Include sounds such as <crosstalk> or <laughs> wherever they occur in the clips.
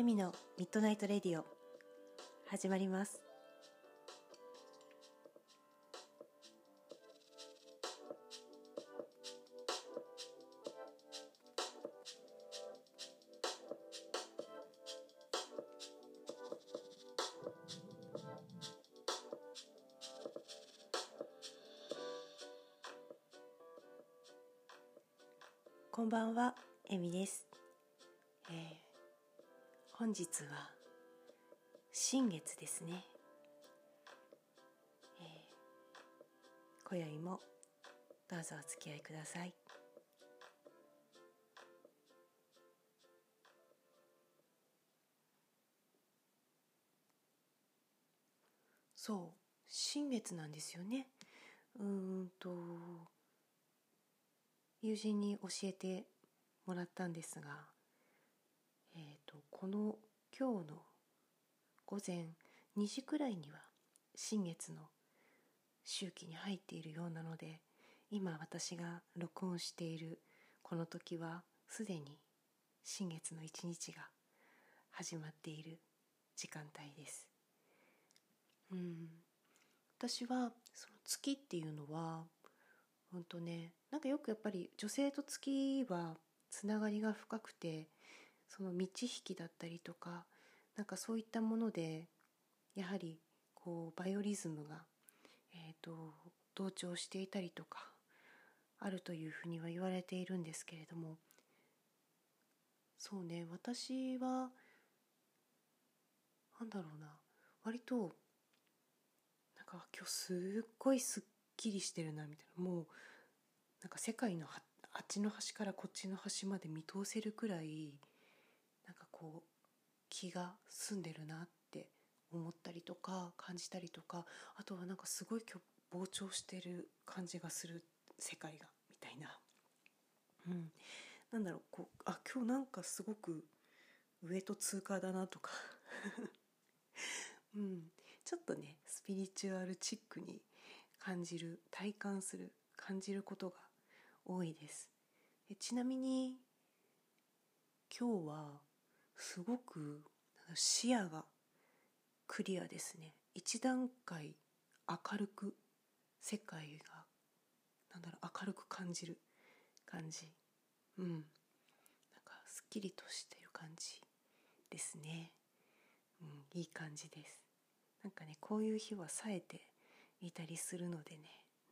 エミのミッドナイトレディオ。始まります。こんばんは、本日は新月ですね。えー今宵もどうぞお付き合いください。そう、新月なんですよね。うーんと友人に教えてもらったんですが、えー、とこの今日の午前2時くらいには新月の周期に入っているようなので今私が録音しているこの時はすでに新月の一日が始まっている時間帯です。うん、私はその月っていうのは本当ねなんかよくやっぱり女性と月はつながりが深くてその満ち引きだったりとかなんかそういったものでやはりこうバイオリズムが、えー、と同調していたりとかあるというふうには言われているんですけれどもそうね私はなんだろうな割となんか今日すっごいすっきりしてるなみたいなもうなんか世界のあっちの端からこっちの端まで見通せるくらいこう気が澄んでるなって思ったりとか感じたりとかあとはなんかすごい今日膨張してる感じがする世界がみたいな、うん、なんだろうこうあ今日なんかすごく上と通過だなとか、<laughs> うん、ちょっとねスピリチュアルチックに感じる体感する感じることが多いです。ちなみに今日はすごく視野がクリアですね。一段階明るく世界がなんだろう明るく感じる感じ。うん。なんかすっきりとしてる感じですね。うんいい感じです。なんかねこういう日は冴えていたりするのでね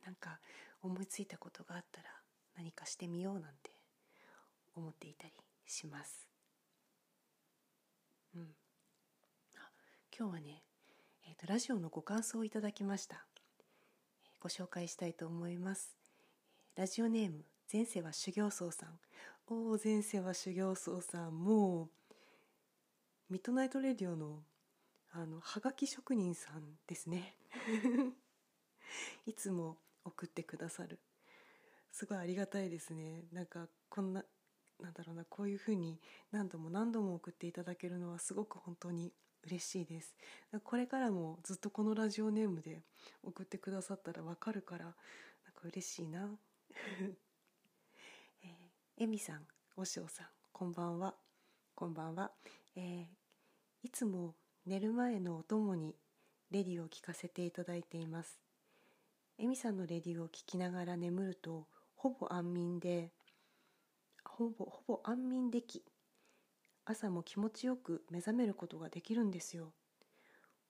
なんか思いついたことがあったら何かしてみようなんて思っていたりします。うん、あ今日はね、えーと、ラジオのご感想をいただきました、えーご紹介したいと思います。ラジオネーム前世は修行僧さん。おお前世は修行僧さん。もうミッドナイトレディオのあのはがき職人さんですね。<laughs> いつも送ってくださる。すごいありがたいですね。なんかこんななんだろうなこういうふうに何度も何度も送っていただけるのはすごく本当に嬉しいです。これからもずっとこのラジオネームで送ってくださったらわかるからなんか嬉しいな。<laughs> えー、えみさんおしおさんこんばんは。こんばんは、えーいつも寝る前のお供にレディを聞かせていただいています。エミさんのレディを聞きながら眠るとほぼ安眠でほぼほぼ安眠でき朝も気持ちよく目覚めることができるんですよ。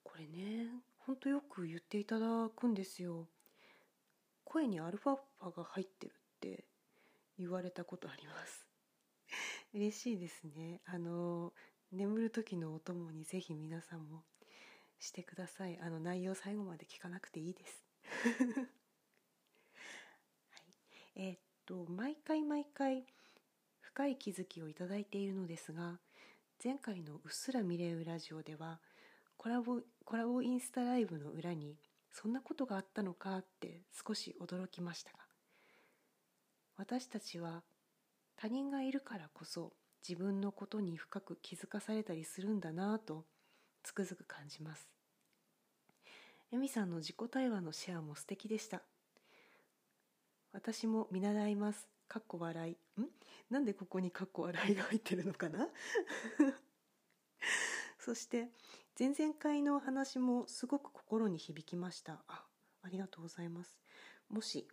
これねほんとよく言っていただくんですよ。声にアルファ波が入ってるって言われたことあります。<laughs> 嬉しいですね。あの眠る時のお供にぜひ皆さんもしてください。あの内容最後まで聞かなくていいです。<laughs> はい、えーっと毎回毎回深い気づきをいただいているのですが前回の「うっすら見れるラジオ」ではコラボコラボインスタライブの裏にそんなことがあったのかって少し驚きましたが私たちは他人がいるからこそ自分のことに深く気づかされたりするんだなぁとつくづく感じます。エミさんの自己対話のシェアも素敵でした。私も見習います。かっこ笑い。ん？なんでここにかっこ笑いが入ってるのかな？<laughs> そして前々回の話もすごく心に響きました。あありがとうございます。もし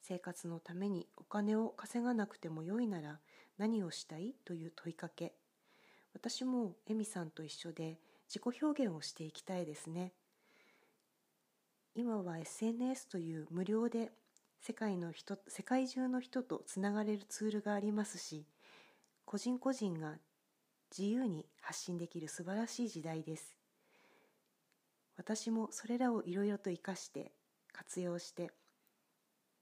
生活のためにお金を稼がなくてもよいなら何をしたい？という問いかけ。私もエミさんと一緒で自己表現をしていきたいですね。今は SNS という無料で世界の人世界中の人とつながれるツールがありますし個人個人が自由に発信できる素晴らしい時代です。私もそれらをいろいろと活かして活用して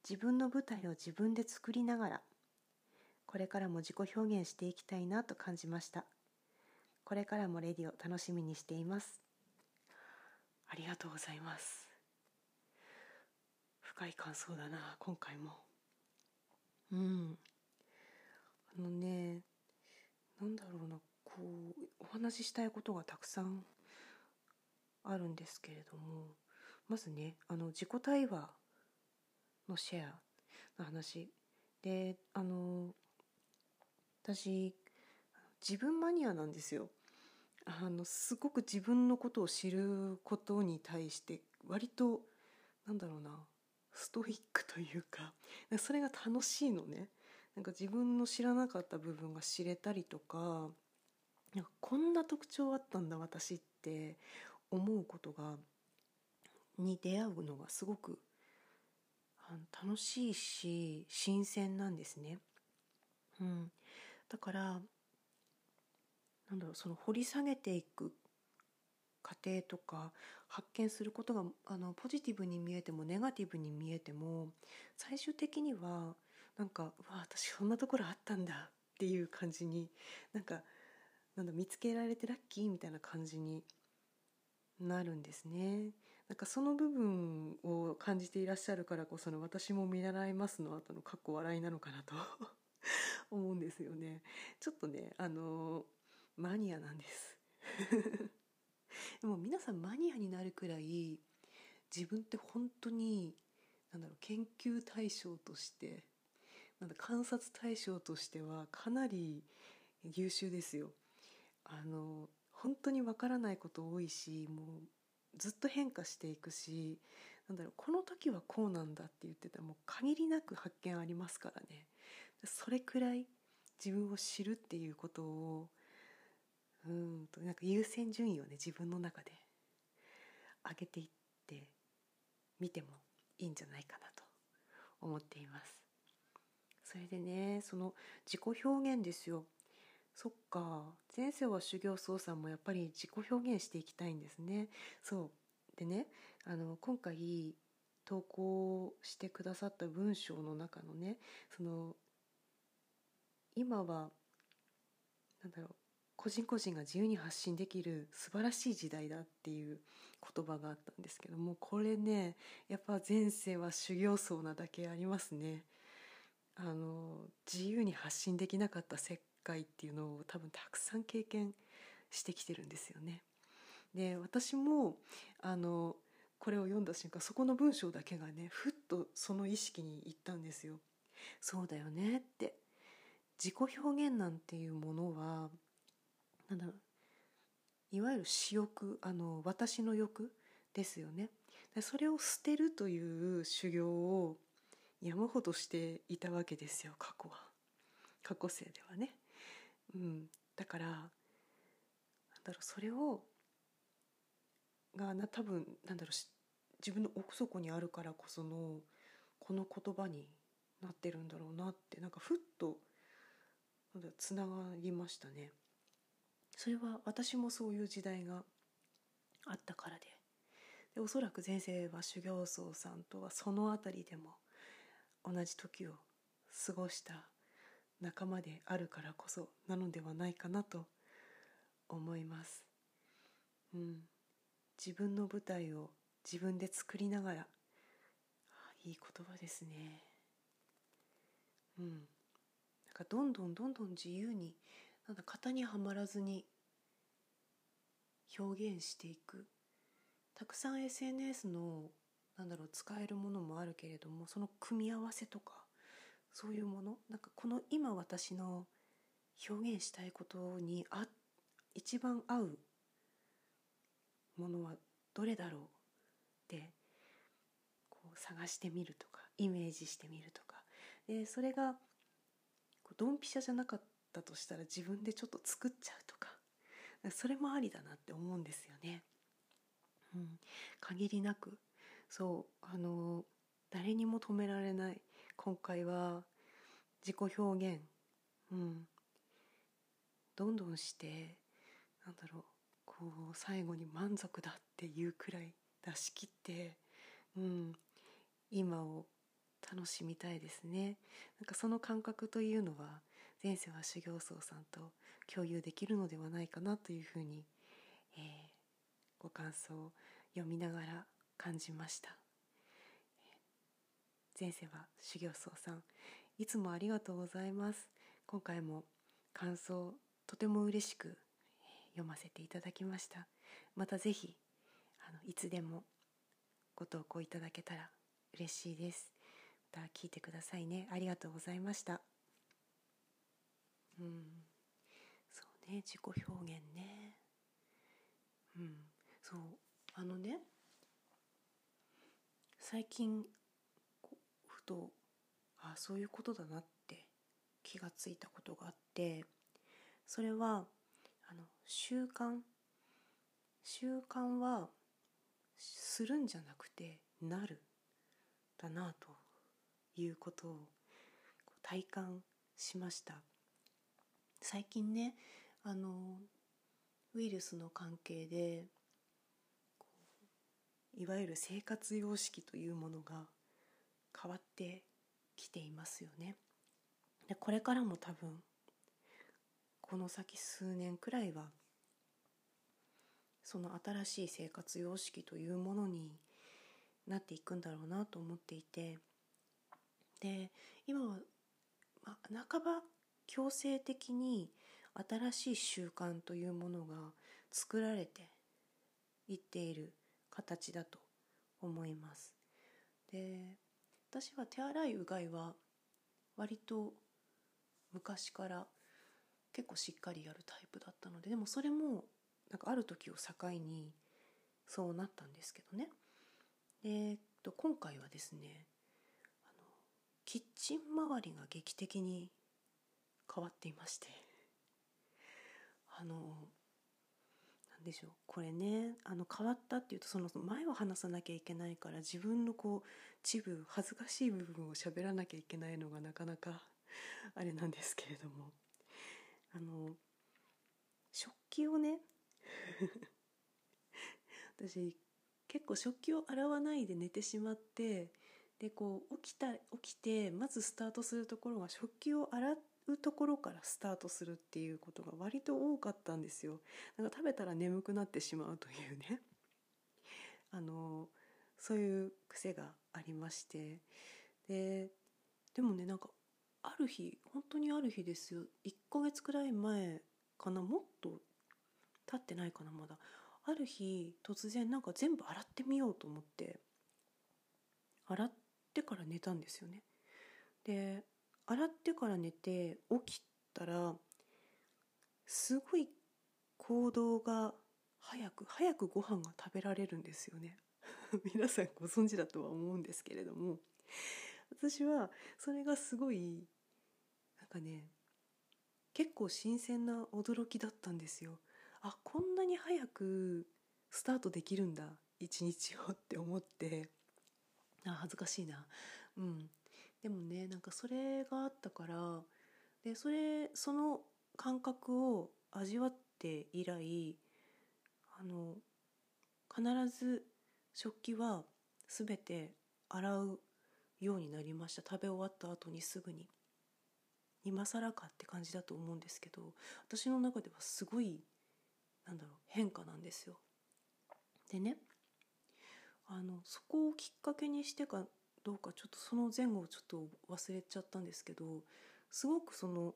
自分の舞台を自分で作りながらこれからも自己表現していきたいなと感じました。これからもレディを楽しみにしています。ありがとうございます。深い感想だな今回も。うん。あのねなんだろうなこうお話ししたいことがたくさんあるんですけれどもまずねあの自己対話のシェアの話。であの私自分マニアなんですよ。あのすごく自分のことを知ることに対して割となんだろうなストイックというかそれが楽しいのねなんか自分の知らなかった部分が知れたりとかなんかこんな特徴あったんだ私って思うことがに出会うのがすごく楽しいし新鮮なんですね。うん、だからなんだろうその掘り下げていく過程とか発見することがあのポジティブに見えてもネガティブに見えても最終的にはなんか「うわ私そんなところあったんだ」っていう感じになんかなんだ見つけられてラッキーみたいな感じになるんですね。なんかその部分を感じていらっしゃるからこその私も見習いますの後のかっこ笑いなのかなと <laughs> 思うんですよね。ちょっとね、あのマニアなんですでも皆さんマニアになるくらい自分って本当になんだろう研究対象としてなんだ観察対象としてはかなり優秀ですよ。あの本当にわからないこと多いしもうずっと変化していくしなんだろうこの時はこうなんだって言ってたらもう限りなく発見ありますからねそれくらい自分を知るっていうことをうんとなんか優先順位をね自分の中で上げていってみてもいいんじゃないかなと思っています。それでねその自己表現ですよ。そっか前世は修行僧さんもやっぱり自己表現していきたいんですね。そう。でねあの今回投稿してくださった文章の中のねその今はなんだろう個人個人が自由に発信できる素晴らしい時代だっていう言葉があったんですけどもこれねやっぱ前世は修行僧なだけありますねあの自由に発信できなかった世界っていうのを多分たくさん経験してきてるんですよね。で私もあのこれを読んだ瞬間そこの文章だけがねふっとその意識にいったんですよ。そうだよねって自己表現なんていうものはなんだろういわゆる私欲あの私の欲ですよね。それを捨てるという修行を山ほどしていたわけですよ過去は過去生ではね。うん、だからなんだろうそれをがな多分なんだろう自分の奥底にあるからこそのこの言葉になってるんだろうなってなんかふっとなんだつながりましたね。それは私もそういう時代があったからででおそらく前世は修行僧さんとはその辺りでも同じ時を過ごした仲間であるからこそなのではないかなと思います。うん、自分の舞台を自分で作りながらいい言葉ですね。うん、なんかどんどんどんどん自由になんだ型にはまらずに表現していく。たくさん SNS のなんだろう使えるものもあるけれどもその組み合わせとかそういうものなんかこの今私の表現したいことにあ一番合うものはどれだろうってこう探してみるとかイメージしてみるとか。でそれがドンピシャじゃなかったとしたら自分でちょっと作っちゃうとかそれもありだなって思うんですよね。うん、限りなく。そうあの誰にも止められない。今回は自己表現、うん、どんどんしてなんだろう。こう最後に満足だっていうくらい出し切って、うん、今を楽しみたいですね。なんかその感覚というのは前世は修行僧さんと共有できるのではないかなというふうに、えー、ご感想を読みながら感じました。前世は修行僧さんいつもありがとうございます。今回も感想とても嬉しく読ませていただきました。またぜひあのいつでもご投稿いただけたら嬉しいです。また聞いてくださいね。ありがとうございました。うん。そうね自己表現ね。うん。そうあのね最近ふとあそういうことだなって気がついたことがあってそれはあの習慣習慣はするんじゃなくてなるだなということを体感しました。最近ねあのウイルスの関係でいわゆる生活様式というものが変わってきていますよね。でこれからも多分この先数年くらいはその新しい生活様式というものになっていくんだろうなと思っていてで今は、まあ、半ば強制的に新しい習慣というものが作られていっている形だと思います。で私は手洗いうがいは割と昔から結構しっかりやるタイプだったのででもそれもなんかある時を境にそうなったんですけどねで、今回はですねあのキッチン周りが劇的に変わっていまして。あの何でしょう。これねあの変わったっていうとその前を話さなきゃいけないから自分のこう一部恥ずかしい部分を喋らなきゃいけないのがなかなかあれなんですけれども。あの食器をね <laughs> 私結構食器を洗わないで寝てしまってでこう起きた起きてまずスタートするところが食器を洗っうところからスタートするっていうことが割と多かったんですよ。なんか食べたら眠くなってしまうというね。<laughs> あのそういう癖がありまして。ででもねなんかある日本当にある日ですよ。1ヶ月くらい前かな？もっと経ってないかなまだ。ある日突然なんか全部洗ってみようと思って。洗ってから寝たんですよね。で洗ってから寝て起きたらすごい行動が早く早くご飯が食べられるんですよね。<laughs> 皆さんご存知だとは思うんですけれども。私はそれがすごいなんかね結構新鮮な驚きだったんですよ。あこんなに早くスタートできるんだ一日をって思って。あ恥ずかしいな。うん。でもねなんかそれがあったからでそれその感覚を味わって以来あの必ず食器は全て洗うようになりました食べ終わった後にすぐに今更かって感じだと思うんですけど私の中ではすごいなんだろう変化なんですよ。でねあのそこをきっかけにしてかどうかちょっとその前後をちょっと忘れちゃったんですけどすごくその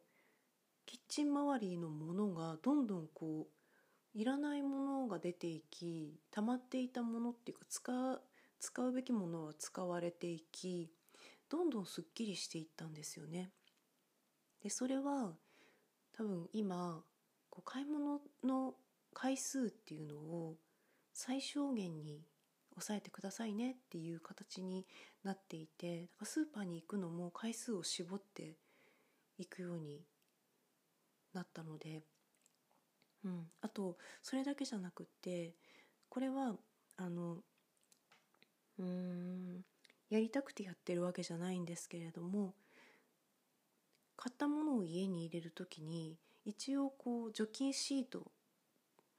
キッチン周りのものがどんどんこういらないものが出ていき溜まっていたものっていうか使う使うべきものは使われていきどんどんすっきりしていったんですよね。でそれは多分今こう買い物の回数っていうのを最小限に抑えてくださいねっていう形になっていてだかスーパーに行くのも回数を絞っていくようになったので、うん、あとそれだけじゃなくってこれはあのうーんやりたくてやってるわけじゃないんですけれども買ったものを家に入れる時に一応こう除菌シート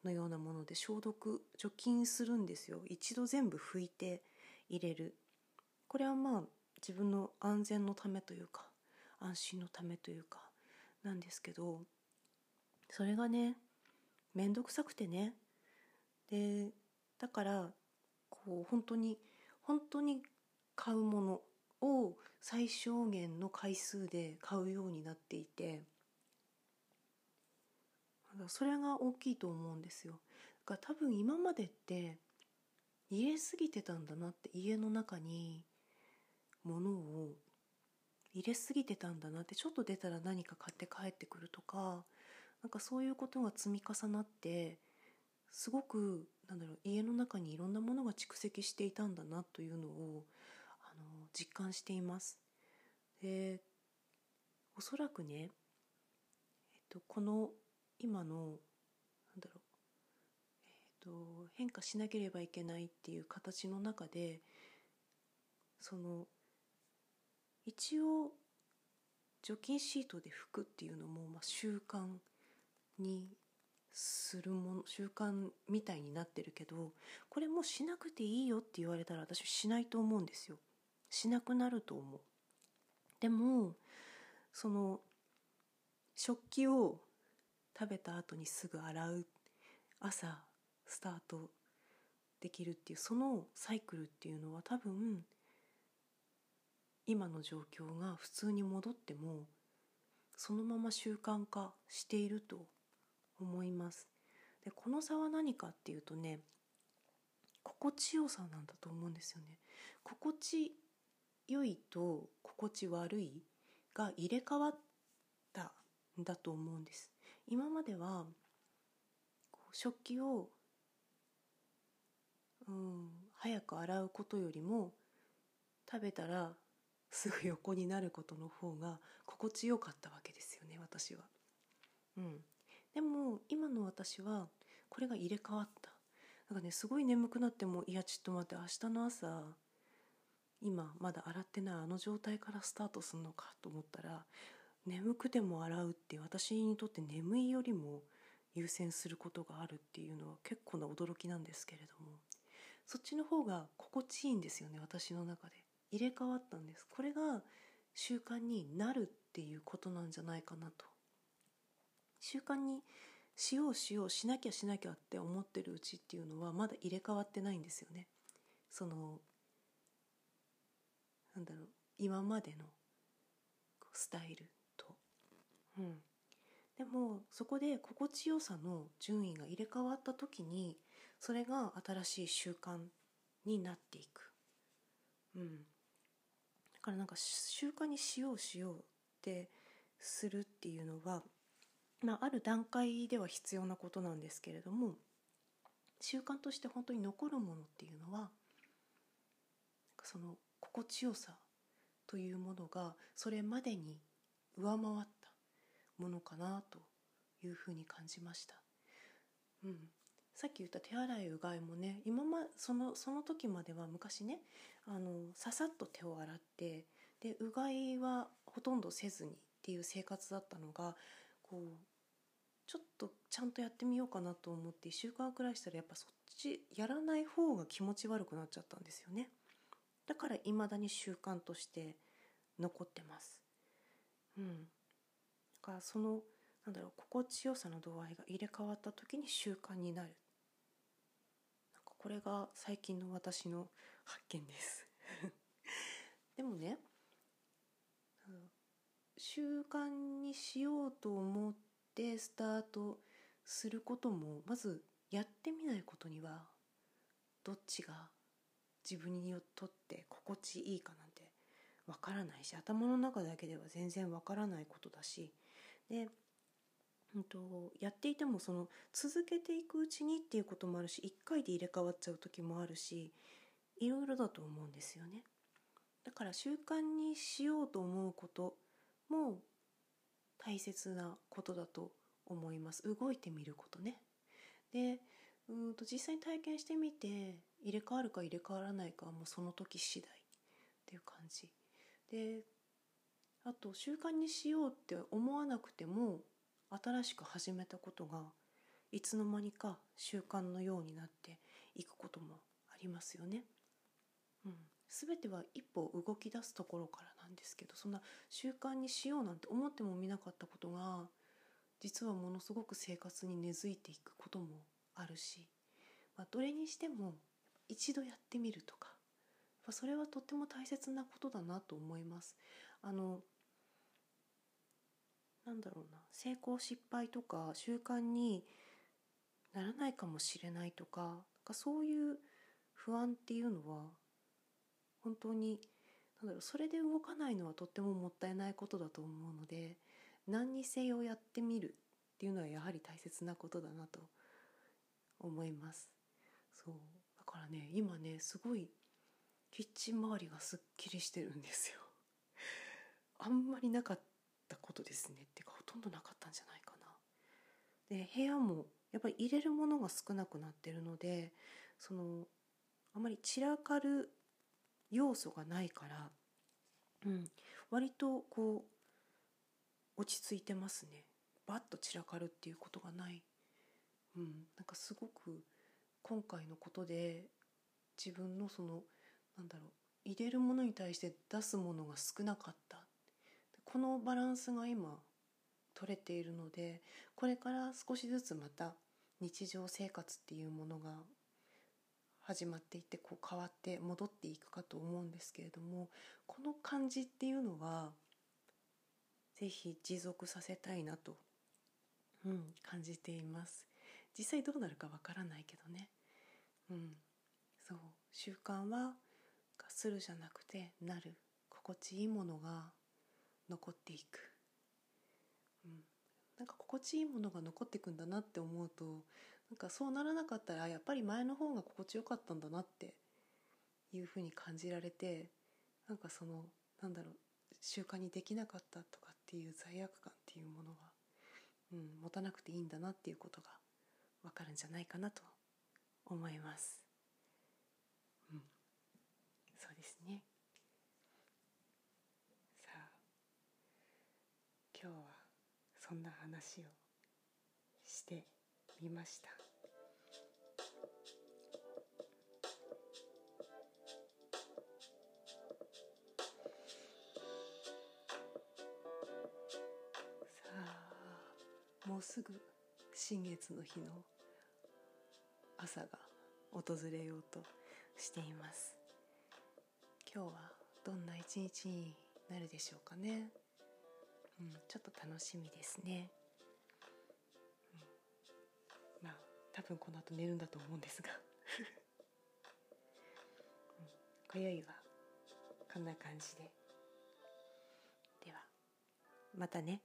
のようなもので消毒除菌するんですよ。一度全部拭いて入れる。これはまあ自分の安全のためというか安心のためというかなんですけどそれがね面倒くさくてね。でだからこう本当に本当に買うものを最小限の回数で買うようになっていてそれが大きいと思うんですよ。だから多分今までって入れすぎてたんだなって家の中に物を入れすぎてたんだなってちょっと出たら何か買って帰ってくるとかなんかそういうことが積み重なってすごくなんだろう家の中にいろんなものが蓄積していたんだなというのをあの実感しています。でおそらくね、えっと、この今のなんだろう、えーと、変化しなければいけないっていう形の中でその一応除菌シートで拭くっていうのも、まあ、習慣にするもの習慣みたいになってるけどこれもしなくていいよって言われたら私しないと思うんですよ。しなくなると思う。でもその食器を食べた後にすぐ洗う朝スタートできるっていうそのサイクルっていうのは多分今の状況が普通に戻ってもそのまま習慣化していると思います。でこの差は何かっていうとね心地よさなんだと思うんですよね。心地良いと心地悪いが入れ替わったんだと思うんです。今までは食器を、うん、早く洗うことよりも食べたらすぐ横になることの方が <laughs> 心地よかったわけですよね私は。うん、でも今の私はこれが入れ替わった。なんかねすごい眠くなってもいやちょっと待って明日の朝今まだ洗ってないあの状態からスタートするのかと思ったら眠くても洗うって私にとって眠いよりも優先することがあるっていうのは結構な驚きなんですけれども。そっちの方が心地いいんですよね私の中で。入れ替わったんです。これが習慣になるっていうことなんじゃないかなと。習慣にしようしようしなきゃしなきゃって思ってるうちっていうのはまだ入れ替わってないんですよね。そのなんだろう今までのスタイルと。うん、でもそこで心地よさの順位が入れ替わった時にそれが新しい習慣になっていく、うん、からなんか習慣にしようしようってするっていうのは、まあ、ある段階では必要なことなんですけれども習慣として本当に残るものっていうのはその心地よさというものがそれまでに上回ったものかなというふうに感じました。うん、さっき言った手洗いうがいもね今まそのその時までは昔ねあのささっと手を洗ってでうがいはほとんどせずにっていう生活だったのがこうちょっとちゃんとやってみようかなと思って1週間くらいしたらやっぱそっちやらない方が気持ち悪くなっちゃったんですよね。だから未だに習慣として残ってます。うん。かそのなんだろう心地よさの度合いが入れ替わった時に習慣になる。これが最近の私の発見です。<laughs> でもね習慣にしようと思ってスタートすることもまずやってみないことにはどっちが自分にとって心地いいかなんてわからないし頭の中だけでは全然わからないことだしでうんと、やっていてもその続けていくうちにっていうこともあるし1回で入れ替わっちゃう時もあるしいろいろだと思うんですよね。だから習慣にしようと思うことも大切なことだと思います動いてみることね。でうんと実際に体験してみて入れ替わるか入れ替わらないかはもうその時次第っていう感じであと習慣にしようって思わなくても新しく始めたことがいつの間にか習慣のようになっていくこともありますよね。うん、全ては一歩動き出すところからなんですけどそんな習慣にしようなんて思ってもみなかったことが実はものすごく生活に根付いていくこともあるし、まあ、どれにしても一度やってみるとかそれはとっても大切なことだなと思います。あのなんだろうな。成功失敗とか習慣にならないかもしれないとかなんかそういう不安っていうのは本当になんだろうそれで動かないのはとってももったいないことだと思うので何にせよやってみるっていうのはやはり大切なことだなと思います。そう。だからね今ねすごいキッチン周りがすっきりしてるんですよ。<laughs> あんまりなかった。ことですねっていうかほとんどなかったんじゃないかな。で部屋もやっぱり入れるものが少なくなってるのでそのあまり散らかる要素がないから、うん、割とこう落ち着いてますね。バッと散らかるっていうことがない。うん、なんかすごく今回のことで自分のそのなんだろう入れるものに対して出すものが少なかった。このバランスが今取れているのでこれから少しずつまた日常生活っていうものが始まっていってこう変わって戻っていくかと思うんですけれどもこの感じっていうのは是非持続させたいなと、うん、感じています。実際どうなるかわからないけどねうんそう習慣はするじゃなくてなる心地いいものが残っていく、うん、なんか心地いいものが残っていくんだなって思うとなんかそうならなかったらやっぱり前の方が心地よかったんだなっていうふうに感じられてなんかそのなんだろう習慣にできなかったとかっていう罪悪感っていうものは、うん、持たなくていいんだなっていうことがわかるんじゃないかなと思います。うん、そうですね。さあ今日はそんな話をしてみました。さあもうすぐ新月の日の朝が訪れようとしています今日はどんな一日になるでしょうかね、うん、ちょっと楽しみですね、うん、まあ多分この後寝るんだと思うんですが、<laughs> うん、今宵はこんな感じで。ではまたね。